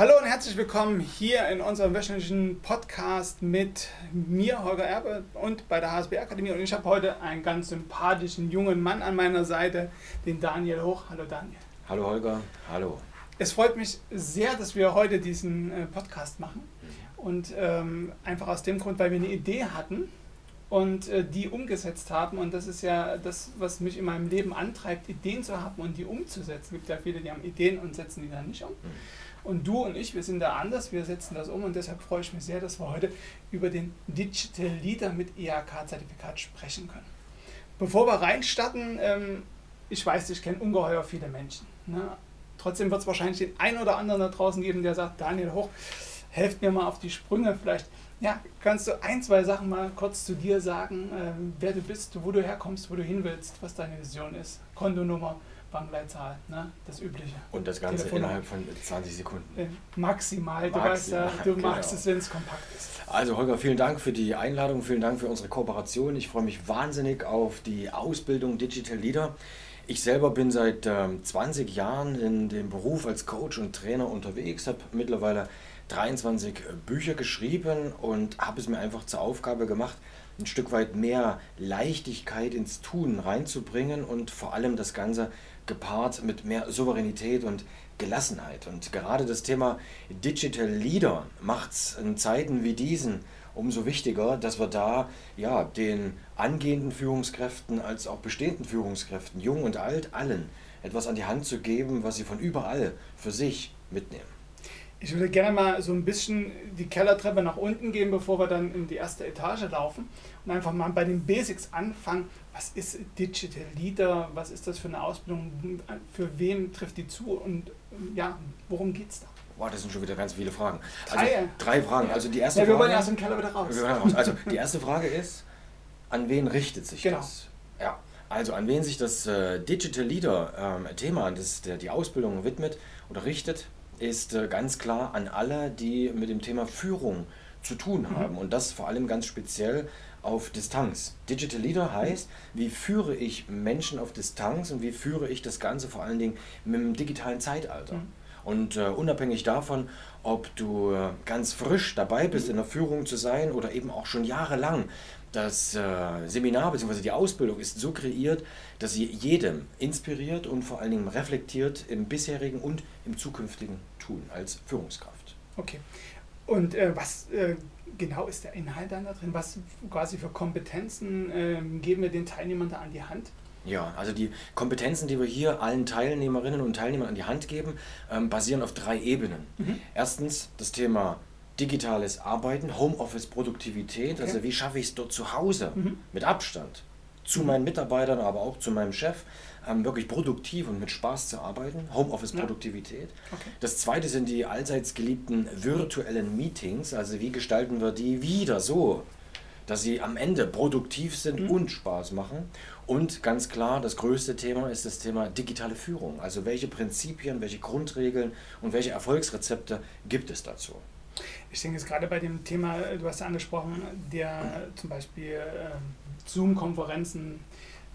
Hallo und herzlich willkommen hier in unserem wöchentlichen Podcast mit mir, Holger Erbe, und bei der HSB Akademie. Und ich habe heute einen ganz sympathischen jungen Mann an meiner Seite, den Daniel Hoch. Hallo Daniel. Hallo Holger, hallo. Es freut mich sehr, dass wir heute diesen äh, Podcast machen. Und ähm, einfach aus dem Grund, weil wir eine Idee hatten und äh, die umgesetzt haben. Und das ist ja das, was mich in meinem Leben antreibt, Ideen zu haben und die umzusetzen. Es gibt ja viele, die haben Ideen und setzen die dann nicht um. Mhm. Und du und ich, wir sind da anders, wir setzen das um und deshalb freue ich mich sehr, dass wir heute über den Digital Leader mit IHK-Zertifikat sprechen können. Bevor wir reinstarten, ähm, ich weiß, ich kenne ungeheuer viele Menschen. Ne? Trotzdem wird es wahrscheinlich den einen oder anderen da draußen geben, der sagt, Daniel Hoch, helft mir mal auf die Sprünge. Vielleicht ja, kannst du ein, zwei Sachen mal kurz zu dir sagen, äh, wer du bist, wo du herkommst, wo du hin willst, was deine Vision ist, Kontonummer, Bankleitzahl, ne? das Übliche. Und das Ganze innerhalb von 20 Sekunden. Äh, maximal, du Maximal, weißt ja, du genau. magst es, wenn es kompakt ist. Also Holger, vielen Dank für die Einladung, vielen Dank für unsere Kooperation. Ich freue mich wahnsinnig auf die Ausbildung Digital Leader. Ich selber bin seit ähm, 20 Jahren in dem Beruf als Coach und Trainer unterwegs, habe mittlerweile 23 äh, Bücher geschrieben und habe es mir einfach zur Aufgabe gemacht, ein Stück weit mehr Leichtigkeit ins Tun reinzubringen und vor allem das Ganze gepaart mit mehr Souveränität und Gelassenheit. Und gerade das Thema Digital Leader macht es in Zeiten wie diesen umso wichtiger, dass wir da ja, den angehenden Führungskräften als auch bestehenden Führungskräften, jung und alt, allen etwas an die Hand zu geben, was sie von überall für sich mitnehmen. Ich würde gerne mal so ein bisschen die Kellertreppe nach unten gehen, bevor wir dann in die erste Etage laufen und einfach mal bei den Basics anfangen. Was ist Digital Leader? Was ist das für eine Ausbildung? Für wen trifft die zu? Und ja, worum geht es da? Boah, das sind schon wieder ganz viele Fragen. Also, drei, drei Fragen. Also die erste ja, wir Frage, wollen erst im Keller wieder raus. raus. Also die erste Frage ist, an wen richtet sich genau. das? Ja. Also an wen sich das äh, Digital Leader ähm, Thema, das der, die Ausbildung widmet oder richtet, ist äh, ganz klar an alle, die mit dem Thema Führung zu tun mhm. haben. Mhm. Und das vor allem ganz speziell auf Distanz. Digital Leader heißt, wie führe ich Menschen auf Distanz und wie führe ich das Ganze vor allen Dingen mit dem digitalen Zeitalter. Mhm. Und äh, unabhängig davon, ob du äh, ganz frisch dabei bist, mhm. in der Führung zu sein oder eben auch schon jahrelang, das äh, Seminar bzw. die Ausbildung ist so kreiert, dass sie jedem inspiriert und vor allen Dingen reflektiert im bisherigen und im zukünftigen Tun als Führungskraft. Okay. Und äh, was äh, genau ist der Inhalt dann da drin? Was quasi für Kompetenzen ähm, geben wir den Teilnehmern da an die Hand? Ja, also die Kompetenzen, die wir hier allen Teilnehmerinnen und Teilnehmern an die Hand geben, ähm, basieren auf drei Ebenen. Mhm. Erstens das Thema digitales Arbeiten, Homeoffice, Produktivität, okay. also wie schaffe ich es dort zu Hause mhm. mit Abstand zu mhm. meinen Mitarbeitern, aber auch zu meinem Chef, ähm, wirklich produktiv und mit Spaß zu arbeiten, Homeoffice-Produktivität. Ja. Okay. Das zweite sind die allseits geliebten virtuellen Meetings, also wie gestalten wir die wieder so, dass sie am Ende produktiv sind mhm. und Spaß machen. Und ganz klar, das größte Thema ist das Thema digitale Führung. Also welche Prinzipien, welche Grundregeln und welche Erfolgsrezepte gibt es dazu? Ich denke jetzt gerade bei dem Thema, du hast ja angesprochen, der zum Beispiel äh, Zoom-Konferenzen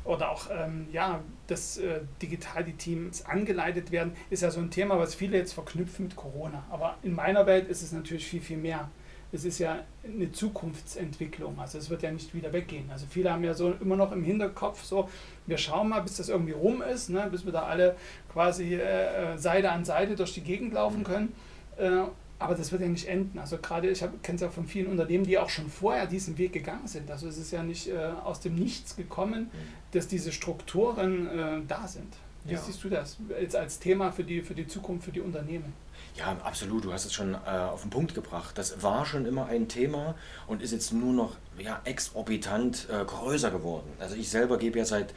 oder auch ähm, ja, dass äh, digital die Teams angeleitet werden, ist ja so ein Thema, was viele jetzt verknüpfen mit Corona. Aber in meiner Welt ist es natürlich viel, viel mehr. Es ist ja eine Zukunftsentwicklung, also es wird ja nicht wieder weggehen. Also viele haben ja so immer noch im Hinterkopf so, wir schauen mal, bis das irgendwie rum ist, ne, bis wir da alle quasi äh, äh Seite an Seite durch die Gegend laufen können. Äh, aber das wird ja nicht enden. Also gerade, ich kenne es ja von vielen Unternehmen, die auch schon vorher diesen Weg gegangen sind. Also es ist ja nicht äh, aus dem Nichts gekommen, mhm. dass diese Strukturen äh, da sind. Wie ja. siehst du das jetzt als Thema für die, für die Zukunft, für die Unternehmen? Ja, absolut. Du hast es schon äh, auf den Punkt gebracht. Das war schon immer ein Thema und ist jetzt nur noch ja, exorbitant äh, größer geworden. Also ich selber gebe ja seit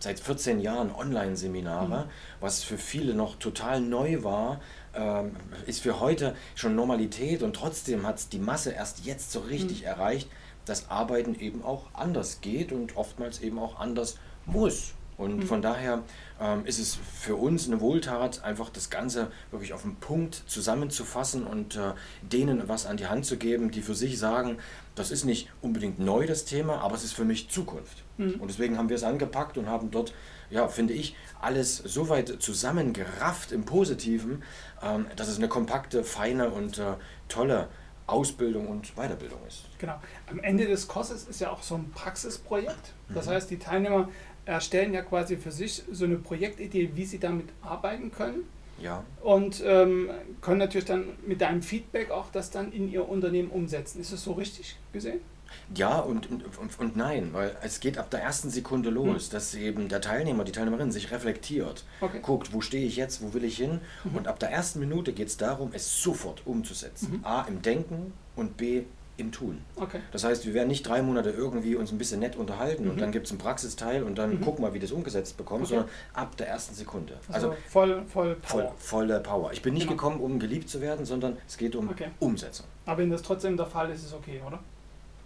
seit 14 Jahren Online-Seminare, mhm. was für viele noch total neu war, ähm, ist für heute schon Normalität und trotzdem hat es die Masse erst jetzt so richtig mhm. erreicht, dass Arbeiten eben auch anders geht und oftmals eben auch anders muss. Und mhm. von daher ähm, ist es für uns eine Wohltat, einfach das Ganze wirklich auf den Punkt zusammenzufassen und äh, denen was an die Hand zu geben, die für sich sagen, das ist nicht unbedingt neu das Thema, aber es ist für mich Zukunft. Mhm. Und deswegen haben wir es angepackt und haben dort, ja, finde ich, alles so weit zusammengerafft im Positiven, ähm, dass es eine kompakte, feine und äh, tolle Ausbildung und Weiterbildung ist. Genau. Am Ende des Kurses ist ja auch so ein Praxisprojekt. Das mhm. heißt, die Teilnehmer erstellen ja quasi für sich so eine Projektidee, wie sie damit arbeiten können. Ja. Und ähm, können natürlich dann mit deinem Feedback auch das dann in ihr Unternehmen umsetzen. Ist das so richtig gesehen? Ja und, und, und, nein, weil es geht ab der ersten Sekunde los, hm. dass eben der Teilnehmer, die Teilnehmerin sich reflektiert, okay. guckt, wo stehe ich jetzt, wo will ich hin. Mhm. Und ab der ersten Minute geht es darum, es sofort umzusetzen. Mhm. A im Denken und B im Tun. Okay. Das heißt, wir werden nicht drei Monate irgendwie uns ein bisschen nett unterhalten mhm. und dann gibt es einen Praxisteil und dann mhm. gucken wir, wie das umgesetzt bekommt, okay. sondern ab der ersten Sekunde. Also, also voll, voll Power. Voll, volle Power. Ich bin nicht genau. gekommen, um geliebt zu werden, sondern es geht um okay. Umsetzung. Aber wenn das trotzdem der Fall ist, ist es okay, oder?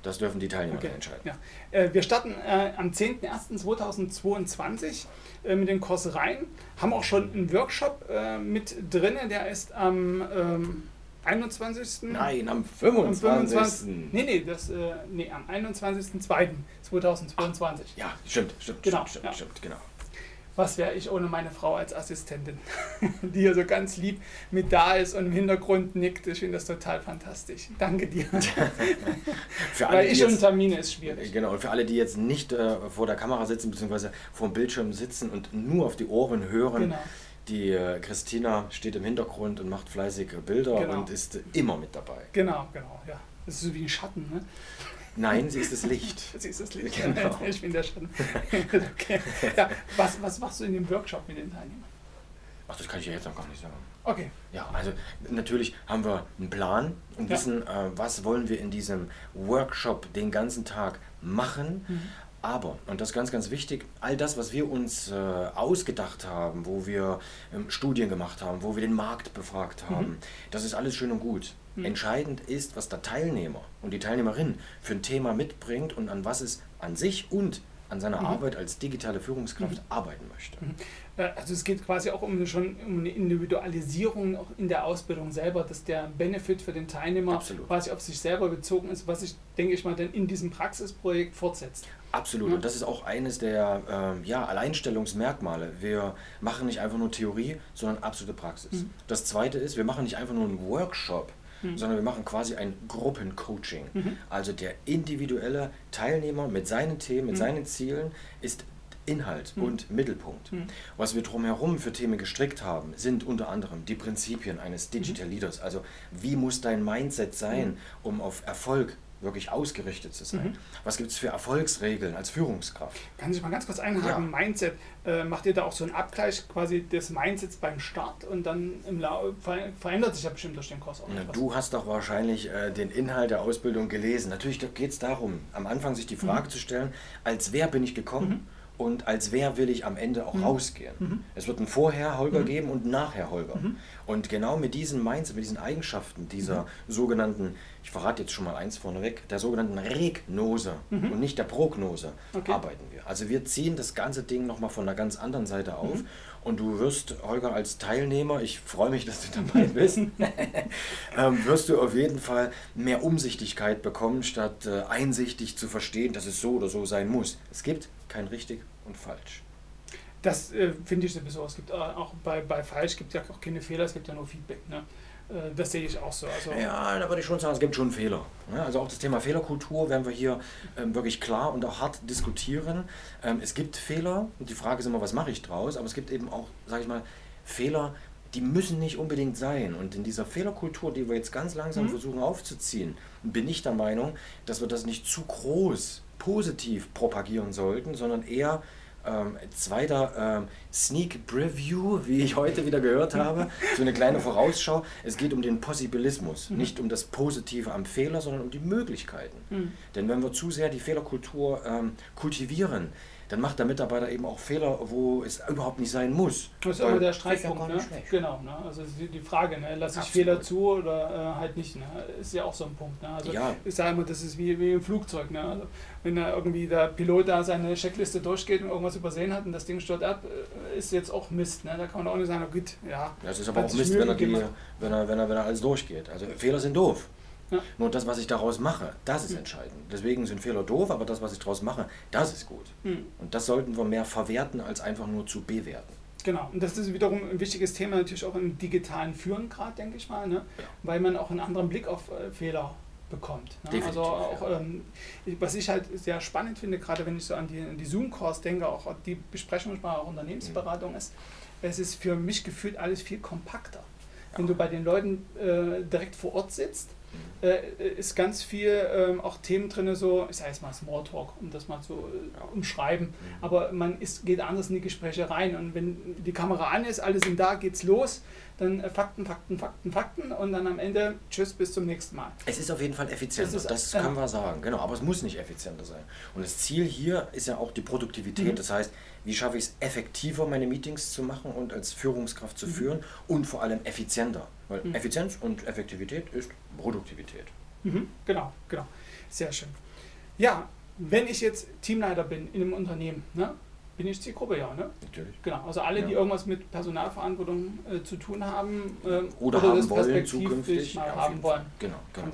Das dürfen die Teilnehmer okay. entscheiden. Ja. Äh, wir starten äh, am 10.01.2022 äh, mit den Kurs rein, haben auch schon einen Workshop mit drin, der ist am... Ähm, 21. Nein, am 25. Am 25. Nee, nee, das, nee am 21.02.2022. Ja, stimmt, stimmt, genau, stimmt, ja. stimmt, genau. Was wäre ich ohne meine Frau als Assistentin, die hier so ganz lieb mit da ist und im Hintergrund nickt. Ich finde das total fantastisch. Danke dir. für alle, Weil ich und Termine ist schwierig. Genau, und für alle, die jetzt nicht äh, vor der Kamera sitzen, beziehungsweise vor dem Bildschirm sitzen und nur auf die Ohren hören, genau die äh, Christina steht im Hintergrund und macht fleißige Bilder genau. und ist immer mit dabei. Genau, genau, ja. Das ist so wie ein Schatten, ne? Nein, sie ist das Licht. sie ist das Licht, genau. ich bin der Schatten. okay. ja, was, was machst du in dem Workshop mit den Teilnehmern? Ach, das kann ich ja jetzt noch gar nicht sagen. Okay. Ja, also natürlich haben wir einen Plan und ja. wissen, äh, was wollen wir in diesem Workshop den ganzen Tag machen. Mhm. Aber, und das ist ganz, ganz wichtig, all das, was wir uns äh, ausgedacht haben, wo wir ähm, Studien gemacht haben, wo wir den Markt befragt mhm. haben, mhm. das ist alles schön und gut. Mhm. Entscheidend ist, was der Teilnehmer und die Teilnehmerin für ein Thema mitbringt und an was es an sich und an seiner mhm. Arbeit als digitale Führungskraft mhm. arbeiten möchte. Mhm. Äh, also es geht quasi auch um, schon um eine Individualisierung auch in der Ausbildung selber, dass der Benefit für den Teilnehmer Absolut. quasi auf sich selber bezogen ist, was sich, denke ich mal, dann in diesem Praxisprojekt fortsetzt. Absolut. Ja. Und das ist auch eines der äh, ja, Alleinstellungsmerkmale. Wir machen nicht einfach nur Theorie, sondern absolute Praxis. Mhm. Das zweite ist, wir machen nicht einfach nur einen Workshop, mhm. sondern wir machen quasi ein Gruppencoaching. Mhm. Also der individuelle Teilnehmer mit seinen Themen, mit mhm. seinen Zielen ist Inhalt mhm. und Mittelpunkt. Mhm. Was wir drumherum für Themen gestrickt haben, sind unter anderem die Prinzipien eines Digital Leaders. Also wie muss dein Mindset sein, um auf Erfolg wirklich ausgerichtet zu sein. Mhm. Was gibt es für Erfolgsregeln als Führungskraft? Kann ich mal ganz kurz einhaken? Ja. Mindset, äh, macht ihr da auch so einen Abgleich quasi des Mindsets beim Start und dann im Laufe verändert sich ja bestimmt durch den Kurs auch ja, Du hast doch wahrscheinlich äh, den Inhalt der Ausbildung gelesen. Natürlich geht es darum, am Anfang sich die Frage mhm. zu stellen, als wer bin ich gekommen? Mhm und als wer will ich am Ende auch mhm. rausgehen. Mhm. Es wird ein Vorher Holger mhm. geben und Nachher Holger. Mhm. Und genau mit diesen Mindset, mit diesen Eigenschaften dieser mhm. sogenannten, ich verrate jetzt schon mal eins vorneweg, der sogenannten Regnose mhm. und nicht der Prognose okay. arbeiten wir. Also wir ziehen das ganze Ding nochmal von einer ganz anderen Seite auf und du wirst, Holger, als Teilnehmer, ich freue mich, dass du dabei bist, ähm, wirst du auf jeden Fall mehr Umsichtigkeit bekommen, statt äh, einsichtig zu verstehen, dass es so oder so sein muss. Es gibt kein richtig und falsch. Das äh, finde ich sowieso. Es gibt äh, auch bei, bei falsch gibt ja auch keine Fehler, es gibt ja nur Feedback. Ne? Äh, das sehe ich auch so. Also ja, da würde ich schon sagen, es gibt schon Fehler. Also auch das Thema Fehlerkultur werden wir hier ähm, wirklich klar und auch hart diskutieren. Ähm, es gibt Fehler und die Frage ist immer, was mache ich draus? Aber es gibt eben auch, sage ich mal, Fehler, die müssen nicht unbedingt sein. Und in dieser Fehlerkultur, die wir jetzt ganz langsam mhm. versuchen aufzuziehen, bin ich der Meinung, dass wir das nicht zu groß positiv propagieren sollten, sondern eher ähm, zweiter ähm, Sneak Preview, wie ich heute wieder gehört habe, so eine kleine Vorausschau. Es geht um den Possibilismus, mhm. nicht um das Positive am Fehler, sondern um die Möglichkeiten. Mhm. Denn wenn wir zu sehr die Fehlerkultur ähm, kultivieren, dann macht der Mitarbeiter eben auch Fehler, wo es überhaupt nicht sein muss. Das ist immer der Streitpunkt. Ne? Genau, ne? also die Frage, ne? lasse ich Fehler zu oder äh, halt nicht, ne? ist ja auch so ein Punkt. Ne? Also ja. ich sage immer, das ist wie, wie im Flugzeug. Ne? Also wenn da irgendwie der Pilot da seine Checkliste durchgeht und irgendwas übersehen hat und das Ding stört ab, äh, ist jetzt auch Mist. Ne? Da kann man auch nicht sagen, gut, ja. Das ist aber auch Mist, wenn er, die, wenn, er, wenn, er, wenn er alles durchgeht. Also Fehler sind doof. Ja. Nur das, was ich daraus mache, das ist mhm. entscheidend. Deswegen sind Fehler doof, aber das, was ich daraus mache, das ist gut. Mhm. Und das sollten wir mehr verwerten, als einfach nur zu bewerten. Genau, und das ist wiederum ein wichtiges Thema natürlich auch im digitalen Führen gerade, denke ich mal, ne? Ja. weil man auch einen anderen Blick auf äh, Fehler bekommt. Ne? Also auch, ja. ähm, was ich halt sehr spannend finde, gerade wenn ich so an die, die Zoom-Calls denke, auch die Besprechungssprache, auch Unternehmensberatung mhm. ist, es ist für mich gefühlt alles viel kompakter. Ja. Wenn du bei den Leuten äh, direkt vor Ort sitzt, äh, ist ganz viel ähm, auch Themen drin, so, ich sage jetzt mal Smalltalk, um das mal zu äh, umschreiben. Mhm. Aber man ist, geht anders in die Gespräche rein. Und wenn die Kamera an ist, alle sind da, geht's los, dann äh, Fakten, Fakten, Fakten, Fakten und dann am Ende Tschüss, bis zum nächsten Mal. Es ist auf jeden Fall effizienter, das, ist, das können wir sagen. Genau, aber es muss nicht effizienter sein. Und das Ziel hier ist ja auch die Produktivität. Mhm. Das heißt, wie schaffe ich es effektiver, meine Meetings zu machen und als Führungskraft zu mhm. führen und vor allem effizienter. Weil mhm. Effizienz und Effektivität ist Produktivität. Mhm. Genau, genau. Sehr schön. Ja, wenn ich jetzt Teamleiter bin in einem Unternehmen, ne, bin ich Zielgruppe, ja, ne? Natürlich. Genau, also alle, ja. die irgendwas mit Personalverantwortung äh, zu tun haben äh, oder, oder, haben wollen zukünftig mal haben wollen. Genau, genau.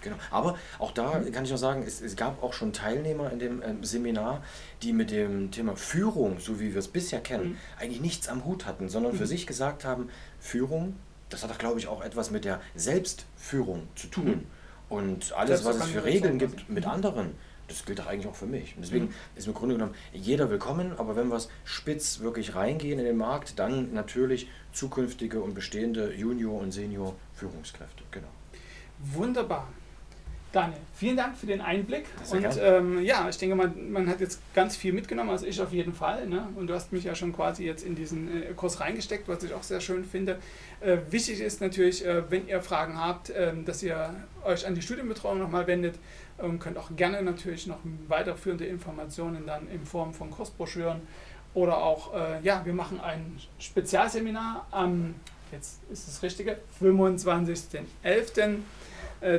genau. Aber auch da mhm. kann ich noch sagen, es, es, gab auch schon Teilnehmer in dem äh, Seminar, die mit dem Thema Führung, so wie wir es bisher kennen, mhm. eigentlich nichts am Hut hatten, sondern mhm. für sich gesagt haben, Führung, das hat doch, glaube ich, auch etwas mit der Selbstführung zu tun. Mhm. Und alles, was es für Regeln gibt mit anderen, das gilt doch eigentlich auch für mich. Und deswegen mhm. ist im Grunde genommen jeder willkommen, aber wenn wir spitz wirklich reingehen in den Markt, dann natürlich zukünftige und bestehende Junior- und Senior-Führungskräfte. Genau. Wunderbar. Daniel, vielen Dank für den Einblick. Sehr und ähm, ja, ich denke, man, man hat jetzt ganz viel mitgenommen, also ich auf jeden Fall. Ne? Und du hast mich ja schon quasi jetzt in diesen äh, Kurs reingesteckt, was ich auch sehr schön finde. Äh, wichtig ist natürlich, äh, wenn ihr Fragen habt, ähm, dass ihr euch an die Studienbetreuung nochmal wendet. Ähm, könnt auch gerne natürlich noch weiterführende Informationen dann in Form von Kursbroschüren oder auch, äh, ja, wir machen ein Spezialseminar am, jetzt ist das Richtige, 25.11.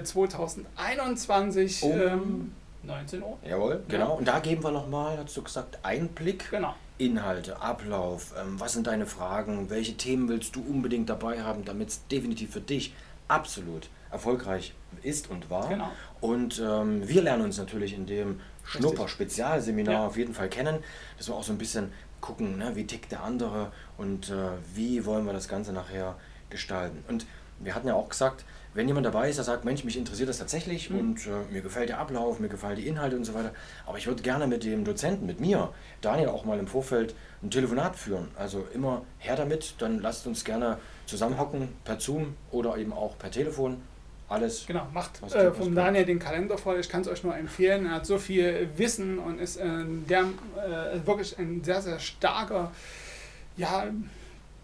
2021 um ähm, 19 Uhr. Jawohl, genau. Ja. Und da geben wir nochmal, hast du gesagt, Einblick. Genau. Inhalte, Ablauf, ähm, was sind deine Fragen, welche Themen willst du unbedingt dabei haben, damit es definitiv für dich absolut erfolgreich ist und war. Genau. Und ähm, wir lernen uns natürlich in dem Schnupper-Spezialseminar ja. auf jeden Fall kennen, dass wir auch so ein bisschen gucken, ne, wie tickt der andere und äh, wie wollen wir das Ganze nachher gestalten. Und wir hatten ja auch gesagt, wenn jemand dabei ist, der sagt, Mensch, mich interessiert das tatsächlich mhm. und äh, mir gefällt der Ablauf, mir gefallen die Inhalte und so weiter, aber ich würde gerne mit dem Dozenten, mit mir, Daniel, auch mal im Vorfeld ein Telefonat führen. Also immer her damit, dann lasst uns gerne zusammenhocken per Zoom oder eben auch per Telefon. Alles. Genau, macht äh, vom Daniel den Kalender voll. Ich kann es euch nur empfehlen. Er hat so viel Wissen und ist äh, der, äh, wirklich ein sehr, sehr starker ja,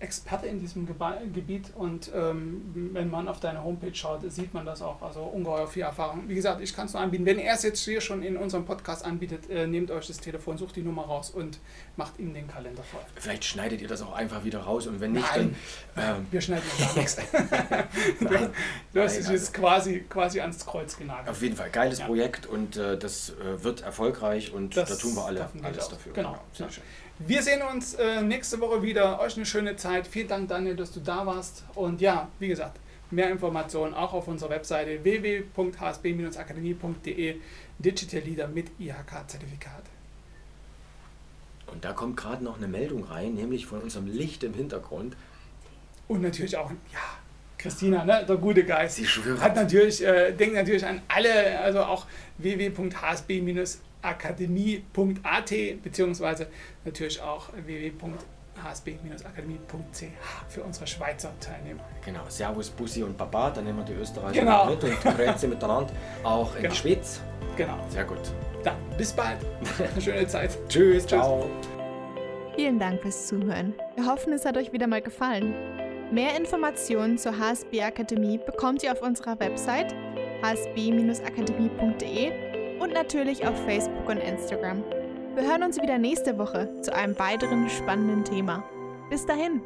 Experte in diesem Gebiet und ähm, wenn man auf deine Homepage schaut, sieht man das auch. Also ungeheuer viel Erfahrung. Wie gesagt, ich kann es nur anbieten. Wenn er es jetzt hier schon in unserem Podcast anbietet, äh, nehmt euch das Telefon, sucht die Nummer raus und macht ihm den Kalender voll. Vielleicht schneidet ihr das auch einfach wieder raus und wenn nicht, Nein, dann. Ähm, wir schneiden gar nichts. du, du hast jetzt also, quasi, quasi ans Kreuz genagelt. Auf jeden Fall, geiles ja. Projekt und äh, das äh, wird erfolgreich und das da tun wir alle alles dafür. Genau. genau. Sehr ja. schön. Wir sehen uns äh, nächste Woche wieder. Euch eine schöne Zeit. Vielen Dank, Daniel, dass du da warst. Und ja, wie gesagt, mehr Informationen auch auf unserer Webseite www.hsb-akademie.de Digital Leader mit IHK-Zertifikat. Und da kommt gerade noch eine Meldung rein, nämlich von unserem Licht im Hintergrund. Und natürlich auch, ja, Christina, ne, der gute Geist. Schwört. Hat natürlich, äh, denkt natürlich an alle, also auch www.hsb- akademie.at beziehungsweise natürlich auch www.hsb-akademie.ch für unsere Schweizer Teilnehmer. Genau, Servus, Bussi und Baba, dann nehmen wir die Österreicher genau. mit und kreuzen miteinander auch in genau. die Schweiz. Genau. Sehr gut. Dann bis bald. Eine schöne Zeit. Tschüss, ciao. Vielen Dank fürs Zuhören. Wir hoffen, es hat euch wieder mal gefallen. Mehr Informationen zur HSB Akademie bekommt ihr auf unserer Website hsb-akademie.de und natürlich auf Facebook und Instagram. Wir hören uns wieder nächste Woche zu einem weiteren spannenden Thema. Bis dahin!